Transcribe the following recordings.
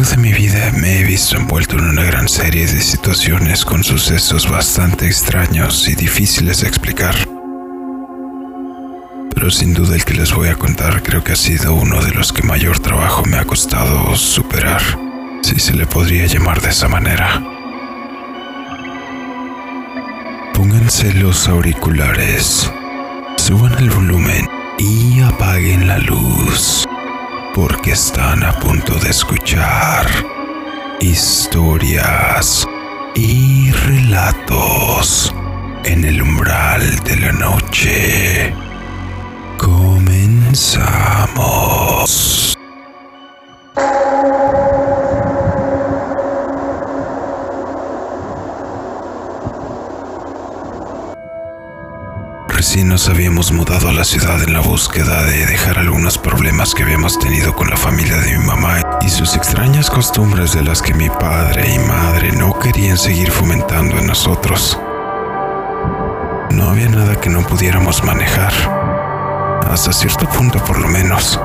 largo de mi vida me he visto envuelto en una gran serie de situaciones con sucesos bastante extraños y difíciles de explicar. Pero sin duda el que les voy a contar creo que ha sido uno de los que mayor trabajo me ha costado superar, si se le podría llamar de esa manera. Pónganse los auriculares, suban el volumen y apaguen la luz porque están a punto de escuchar historias y relatos en el umbral de la noche. Comenzamos. Recién nos habíamos mudado a la ciudad en la búsqueda de dejar algunos problemas que habíamos tenido con la familia de mi mamá y sus extrañas costumbres de las que mi padre y madre no querían seguir fomentando en nosotros. No había nada que no pudiéramos manejar, hasta cierto punto por lo menos.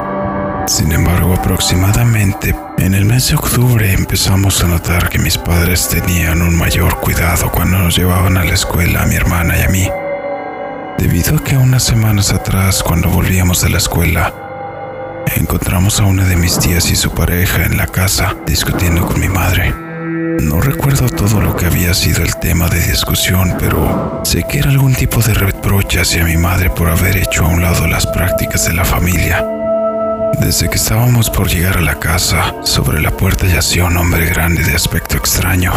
Sin embargo, aproximadamente en el mes de octubre empezamos a notar que mis padres tenían un mayor cuidado cuando nos llevaban a la escuela a mi hermana y a mí debido a que unas semanas atrás, cuando volvíamos de la escuela, encontramos a una de mis tías y su pareja en la casa discutiendo con mi madre. No recuerdo todo lo que había sido el tema de discusión, pero sé que era algún tipo de reproche hacia mi madre por haber hecho a un lado las prácticas de la familia. Desde que estábamos por llegar a la casa, sobre la puerta yacía un hombre grande de aspecto extraño.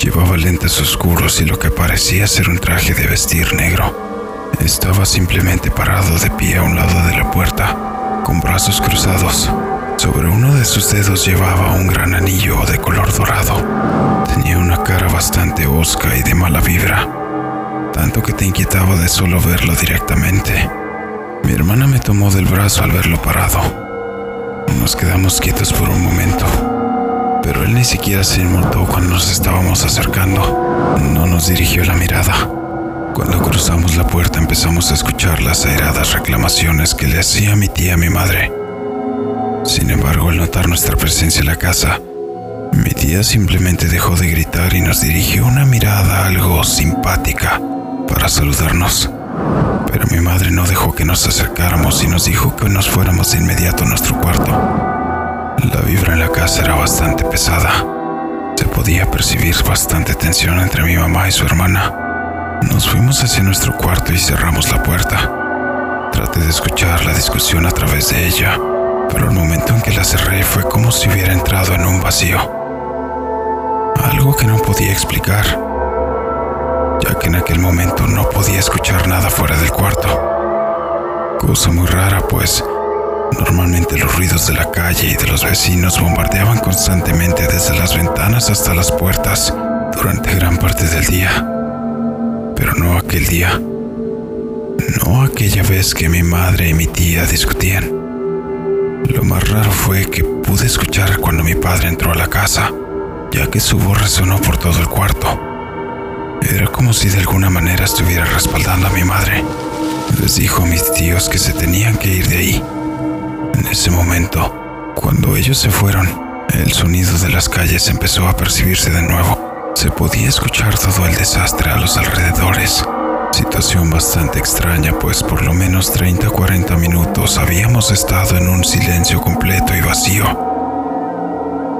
Llevaba lentes oscuros y lo que parecía ser un traje de vestir negro. Estaba simplemente parado de pie a un lado de la puerta, con brazos cruzados. Sobre uno de sus dedos llevaba un gran anillo de color dorado. Tenía una cara bastante osca y de mala vibra, tanto que te inquietaba de solo verlo directamente. Mi hermana me tomó del brazo al verlo parado. Nos quedamos quietos por un momento, pero él ni siquiera se inmutó cuando nos estábamos acercando. No nos dirigió la mirada. Cuando cruzamos la puerta empezamos a escuchar las airadas reclamaciones que le hacía mi tía a mi madre. Sin embargo, al notar nuestra presencia en la casa, mi tía simplemente dejó de gritar y nos dirigió una mirada algo simpática para saludarnos. Pero mi madre no dejó que nos acercáramos y nos dijo que nos fuéramos de inmediato a nuestro cuarto. La vibra en la casa era bastante pesada. Se podía percibir bastante tensión entre mi mamá y su hermana. Nos fuimos hacia nuestro cuarto y cerramos la puerta. Traté de escuchar la discusión a través de ella, pero el momento en que la cerré fue como si hubiera entrado en un vacío. Algo que no podía explicar, ya que en aquel momento no podía escuchar nada fuera del cuarto. Cosa muy rara, pues normalmente los ruidos de la calle y de los vecinos bombardeaban constantemente desde las ventanas hasta las puertas durante gran parte del día no aquel día. No aquella vez que mi madre y mi tía discutían. Lo más raro fue que pude escuchar cuando mi padre entró a la casa, ya que su voz resonó por todo el cuarto. Era como si de alguna manera estuviera respaldando a mi madre. Les dijo a mis tíos que se tenían que ir de ahí. En ese momento, cuando ellos se fueron, el sonido de las calles empezó a percibirse de nuevo. Se podía escuchar todo el desastre a los alrededores. Situación bastante extraña, pues por lo menos 30 o 40 minutos habíamos estado en un silencio completo y vacío.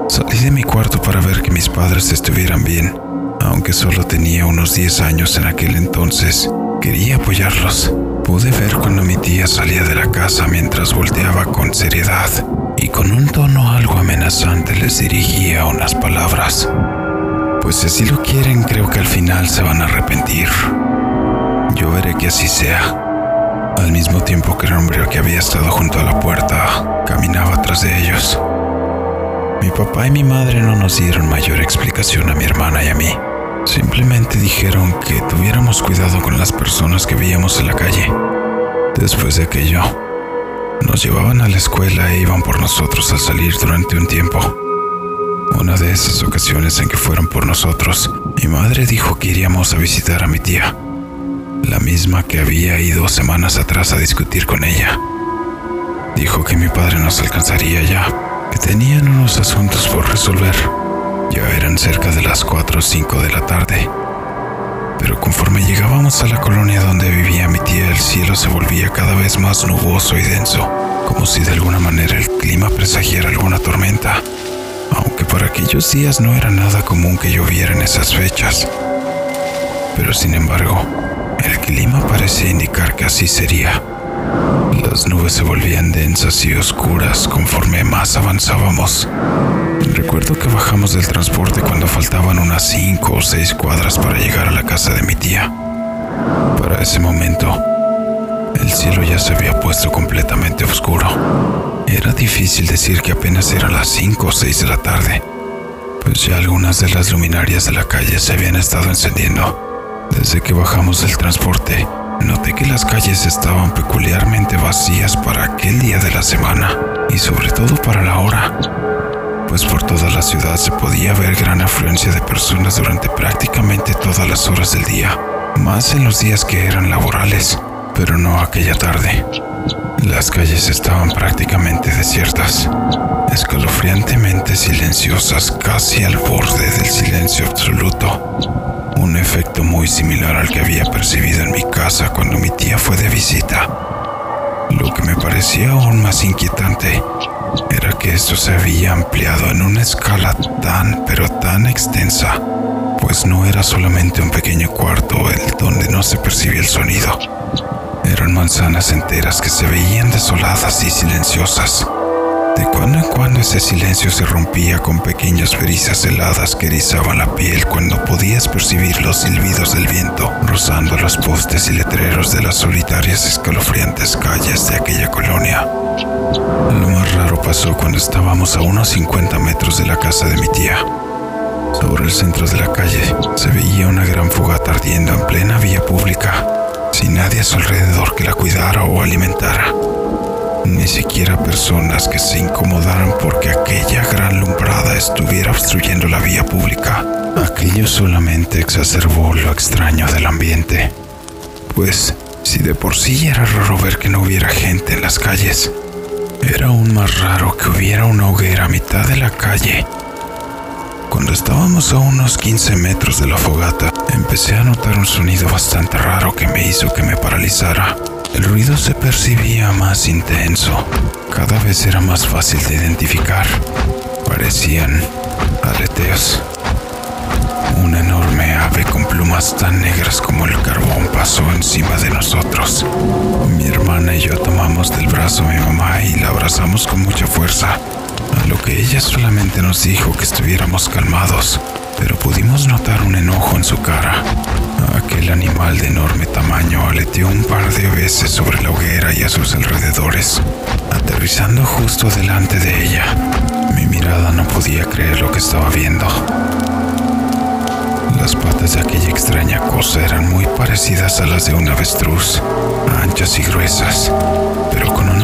Salí de mi cuarto para ver que mis padres estuvieran bien, aunque solo tenía unos 10 años en aquel entonces. Quería apoyarlos. Pude ver cuando mi tía salía de la casa mientras volteaba con seriedad y con un tono algo amenazante les dirigía unas palabras. Pues si así lo quieren, creo que al final se van a arrepentir. Yo veré que así sea. Al mismo tiempo que el hombre que había estado junto a la puerta caminaba tras de ellos. Mi papá y mi madre no nos dieron mayor explicación a mi hermana y a mí. Simplemente dijeron que tuviéramos cuidado con las personas que veíamos en la calle. Después de aquello, nos llevaban a la escuela e iban por nosotros al salir durante un tiempo. Una de esas ocasiones en que fueron por nosotros, mi madre dijo que iríamos a visitar a mi tía, la misma que había ido semanas atrás a discutir con ella. Dijo que mi padre nos alcanzaría ya, que tenían unos asuntos por resolver. Ya eran cerca de las 4 o 5 de la tarde. Pero conforme llegábamos a la colonia donde vivía mi tía, el cielo se volvía cada vez más nuboso y denso, como si de alguna manera el clima presagiara alguna tormenta, para aquellos días no era nada común que lloviera en esas fechas. Pero sin embargo, el clima parecía indicar que así sería. Las nubes se volvían densas y oscuras conforme más avanzábamos. Recuerdo que bajamos del transporte cuando faltaban unas cinco o seis cuadras para llegar a la casa de mi tía. Para ese momento, el cielo ya se había puesto completamente oscuro. Era difícil decir que apenas eran las cinco o seis de la tarde, pues ya algunas de las luminarias de la calle se habían estado encendiendo. Desde que bajamos del transporte, Noté que las calles estaban peculiarmente vacías para aquel día de la semana y sobre todo para la hora, pues por toda la ciudad se podía ver gran afluencia de personas durante prácticamente todas las horas del día, más en los días que eran laborales, pero no aquella tarde. Las calles estaban prácticamente desiertas, escalofriantemente silenciosas, casi al borde del silencio absoluto un efecto muy similar al que había percibido en mi casa cuando mi tía fue de visita. Lo que me parecía aún más inquietante era que esto se había ampliado en una escala tan pero tan extensa, pues no era solamente un pequeño cuarto el donde no se percibía el sonido. Eran manzanas enteras que se veían desoladas y silenciosas de cuando en cuando ese silencio se rompía con pequeñas brisas heladas que erizaban la piel cuando podías percibir los silbidos del viento rozando los postes y letreros de las solitarias escalofriantes calles de aquella colonia. Lo más raro pasó cuando estábamos a unos 50 metros de la casa de mi tía. Sobre el centro de la calle se veía una gran fogata ardiendo en plena vía pública, sin nadie a su alrededor que la cuidara o alimentara ni siquiera personas que se incomodaran porque aquella gran lumbrada estuviera obstruyendo la vía pública. Aquello solamente exacerbó lo extraño del ambiente. Pues, si de por sí era raro ver que no hubiera gente en las calles, era aún más raro que hubiera una hoguera a mitad de la calle. Cuando estábamos a unos 15 metros de la fogata, empecé a notar un sonido bastante raro que me hizo que me paralizara. El ruido se percibía más intenso, cada vez era más fácil de identificar. Parecían aleteos. Una enorme ave con plumas tan negras como el carbón pasó encima de nosotros. Mi hermana y yo tomamos del brazo a mi mamá y la abrazamos con mucha fuerza, a lo que ella solamente nos dijo que estuviéramos calmados, pero pudimos notar un enojo en su cara. Aquel animal de enorme tamaño aleteó un par de veces sobre la hoguera y a sus alrededores, aterrizando justo delante de ella. Mi mirada no podía creer lo que estaba viendo. Las patas de aquella extraña cosa eran muy parecidas a las de un avestruz, anchas y gruesas,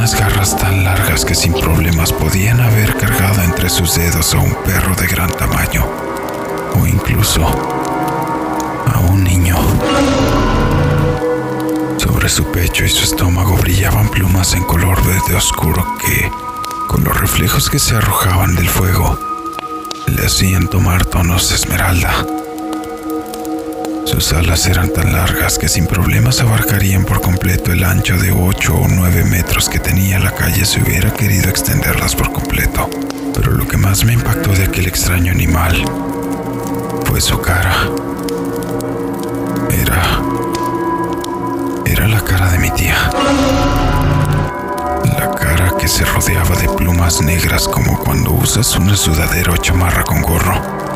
unas garras tan largas que sin problemas podían haber cargado entre sus dedos a un perro de gran tamaño, o incluso a un niño. Sobre su pecho y su estómago brillaban plumas en color verde oscuro que, con los reflejos que se arrojaban del fuego, le hacían tomar tonos de esmeralda. Sus alas eran tan largas que sin problemas abarcarían por completo el ancho de 8 o 9 metros que tenía la calle si hubiera querido extenderlas por completo. Pero lo que más me impactó de aquel extraño animal fue su cara. Era... Era la cara de mi tía. La cara que se rodeaba de plumas negras como cuando usas una sudadera o chamarra con gorro.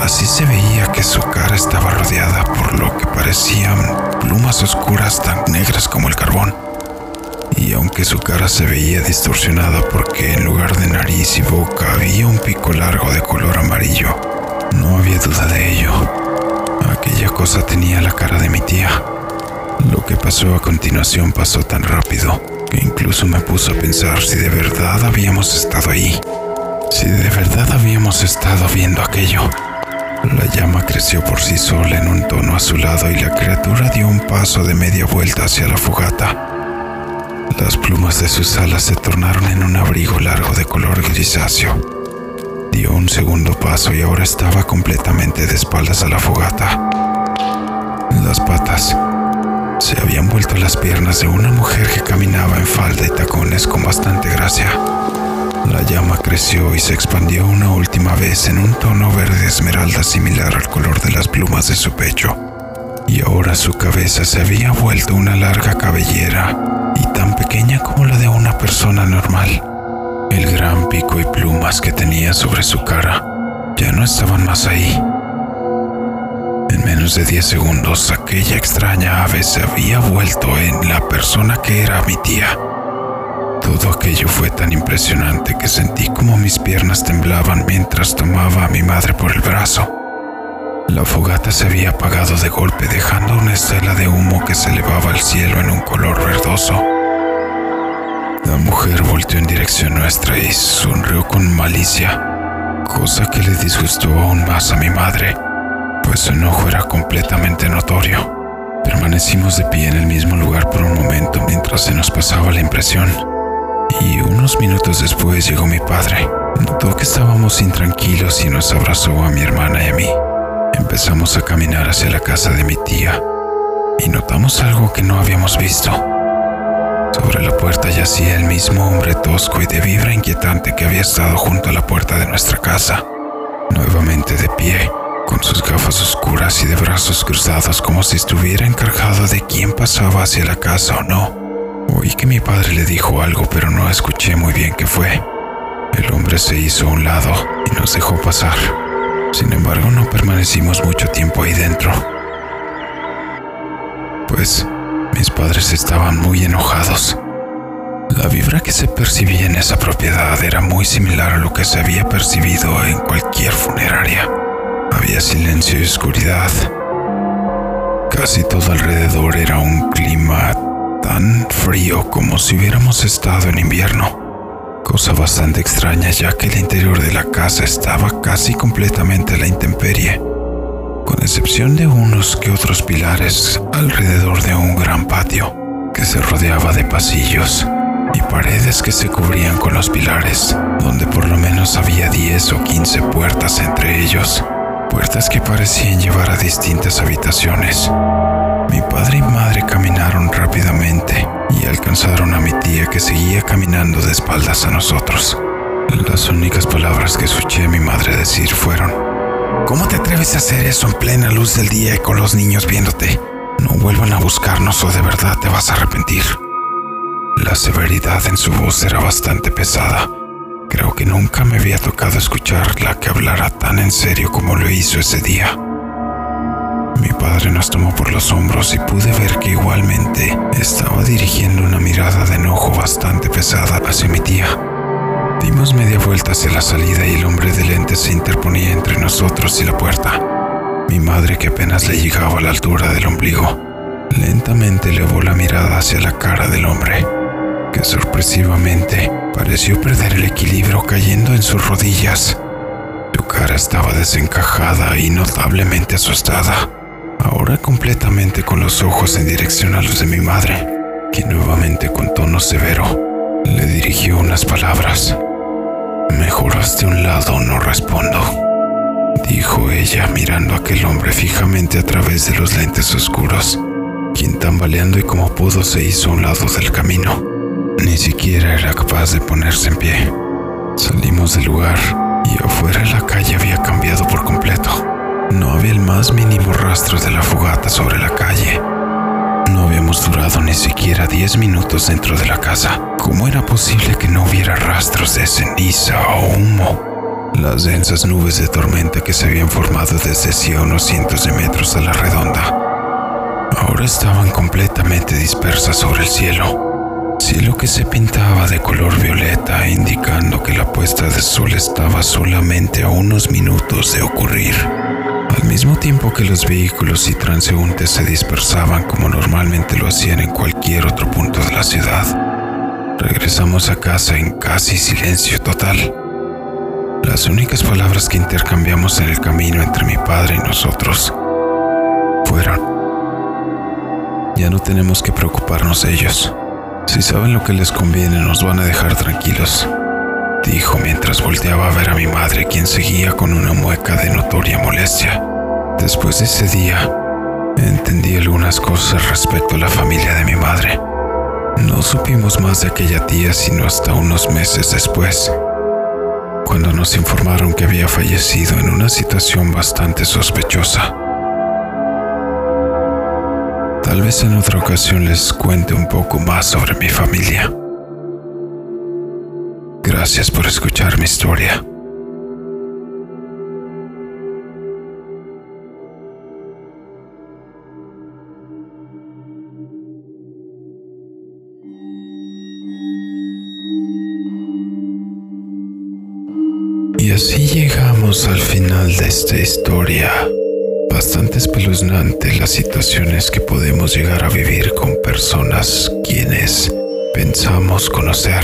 Así se veía que su cara estaba rodeada por lo que parecían plumas oscuras tan negras como el carbón. Y aunque su cara se veía distorsionada porque en lugar de nariz y boca había un pico largo de color amarillo, no había duda de ello. Aquella cosa tenía la cara de mi tía. Lo que pasó a continuación pasó tan rápido que incluso me puso a pensar si de verdad habíamos estado ahí. Si de verdad habíamos estado viendo aquello. La llama creció por sí sola en un tono azulado y la criatura dio un paso de media vuelta hacia la fogata. Las plumas de sus alas se tornaron en un abrigo largo de color grisáceo. Dio un segundo paso y ahora estaba completamente de espaldas a la fogata. Las patas se habían vuelto las piernas de una mujer que caminaba en falda y tacones con bastante gracia. La llama creció y se expandió una última vez en un tono verde esmeralda similar al color de las plumas de su pecho. Y ahora su cabeza se había vuelto una larga cabellera y tan pequeña como la de una persona normal. El gran pico y plumas que tenía sobre su cara ya no estaban más ahí. En menos de 10 segundos, aquella extraña ave se había vuelto en la persona que era mi tía. Todo aquello fue tan impresionante que sentí como mis piernas temblaban mientras tomaba a mi madre por el brazo. La fogata se había apagado de golpe dejando una estela de humo que se elevaba al cielo en un color verdoso. La mujer volteó en dirección nuestra y sonrió con malicia, cosa que le disgustó aún más a mi madre, pues su enojo era completamente notorio. Permanecimos de pie en el mismo lugar por un momento mientras se nos pasaba la impresión y unos minutos después llegó mi padre. Notó que estábamos intranquilos y nos abrazó a mi hermana y a mí. Empezamos a caminar hacia la casa de mi tía y notamos algo que no habíamos visto. Sobre la puerta yacía el mismo hombre tosco y de vibra inquietante que había estado junto a la puerta de nuestra casa, nuevamente de pie, con sus gafas oscuras y de brazos cruzados como si estuviera encargado de quién pasaba hacia la casa o no. Oí que mi padre le dijo algo, pero no escuché muy bien qué fue. El hombre se hizo a un lado y nos dejó pasar. Sin embargo, no permanecimos mucho tiempo ahí dentro. Pues mis padres estaban muy enojados. La vibra que se percibía en esa propiedad era muy similar a lo que se había percibido en cualquier funeraria. Había silencio y oscuridad. Casi todo alrededor era un clima frío como si hubiéramos estado en invierno, cosa bastante extraña ya que el interior de la casa estaba casi completamente a la intemperie, con excepción de unos que otros pilares alrededor de un gran patio que se rodeaba de pasillos y paredes que se cubrían con los pilares, donde por lo menos había 10 o 15 puertas entre ellos, puertas que parecían llevar a distintas habitaciones. Mi padre y madre caminaron rápidamente y alcanzaron a mi tía que seguía caminando de espaldas a nosotros. Las únicas palabras que escuché a mi madre decir fueron, ¿Cómo te atreves a hacer eso en plena luz del día y con los niños viéndote? No vuelvan a buscarnos o de verdad te vas a arrepentir. La severidad en su voz era bastante pesada. Creo que nunca me había tocado escucharla que hablara tan en serio como lo hizo ese día. Mi padre nos tomó por los hombros y pude ver que igualmente estaba dirigiendo una mirada de enojo bastante pesada hacia mi tía. Dimos media vuelta hacia la salida y el hombre de lentes se interponía entre nosotros y la puerta. Mi madre, que apenas le llegaba a la altura del ombligo, lentamente elevó la mirada hacia la cara del hombre, que sorpresivamente pareció perder el equilibrio cayendo en sus rodillas. Su cara estaba desencajada y notablemente asustada ahora completamente con los ojos en dirección a los de mi madre, que nuevamente con tono severo le dirigió unas palabras. Mejor de un lado no respondo, dijo ella mirando a aquel hombre fijamente a través de los lentes oscuros, quien tambaleando y como pudo se hizo a un lado del camino. Ni siquiera era capaz de ponerse en pie. Salimos del lugar y afuera la calle había cambiado por completo. No había el más mínimo rastro de la fogata sobre la calle. No habíamos durado ni siquiera 10 minutos dentro de la casa. ¿Cómo era posible que no hubiera rastros de ceniza o humo? Las densas nubes de tormenta que se habían formado desde hacía unos cientos de metros a la redonda, ahora estaban completamente dispersas sobre el cielo. Cielo que se pintaba de color violeta, indicando que la puesta de sol estaba solamente a unos minutos de ocurrir. Al mismo tiempo que los vehículos y transeúntes se dispersaban como normalmente lo hacían en cualquier otro punto de la ciudad, regresamos a casa en casi silencio total. Las únicas palabras que intercambiamos en el camino entre mi padre y nosotros fueron, ya no tenemos que preocuparnos de ellos. Si saben lo que les conviene, nos van a dejar tranquilos, dijo mientras volteaba a ver a mi madre, quien seguía con una mueca de notoria molestia. Después de ese día, entendí algunas cosas respecto a la familia de mi madre. No supimos más de aquella tía sino hasta unos meses después, cuando nos informaron que había fallecido en una situación bastante sospechosa. Tal vez en otra ocasión les cuente un poco más sobre mi familia. Gracias por escuchar mi historia. Y así llegamos al final de esta historia bastante espeluznante las situaciones que podemos llegar a vivir con personas quienes pensamos conocer,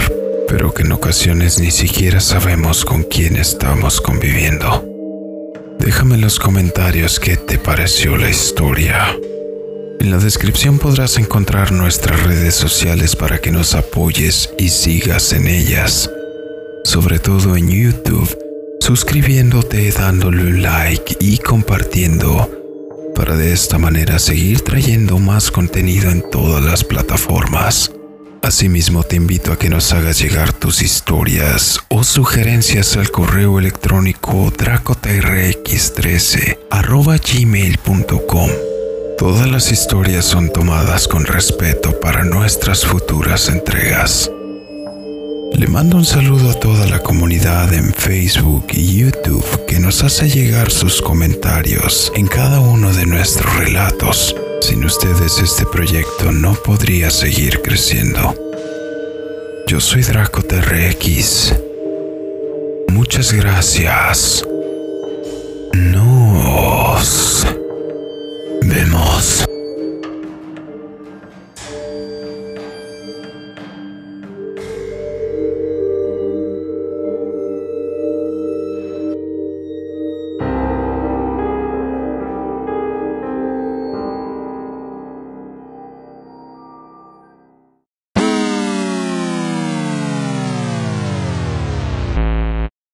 pero que en ocasiones ni siquiera sabemos con quién estamos conviviendo. Déjame en los comentarios qué te pareció la historia. En la descripción podrás encontrar nuestras redes sociales para que nos apoyes y sigas en ellas, sobre todo en YouTube suscribiéndote, dándole un like y compartiendo para de esta manera seguir trayendo más contenido en todas las plataformas. Asimismo te invito a que nos hagas llegar tus historias o sugerencias al correo electrónico dracotrx13 gmail.com. Todas las historias son tomadas con respeto para nuestras futuras entregas. Le mando un saludo a toda la comunidad en Facebook y YouTube que nos hace llegar sus comentarios en cada uno de nuestros relatos. Sin ustedes este proyecto no podría seguir creciendo. Yo soy Draco TRX. Muchas gracias. Nos.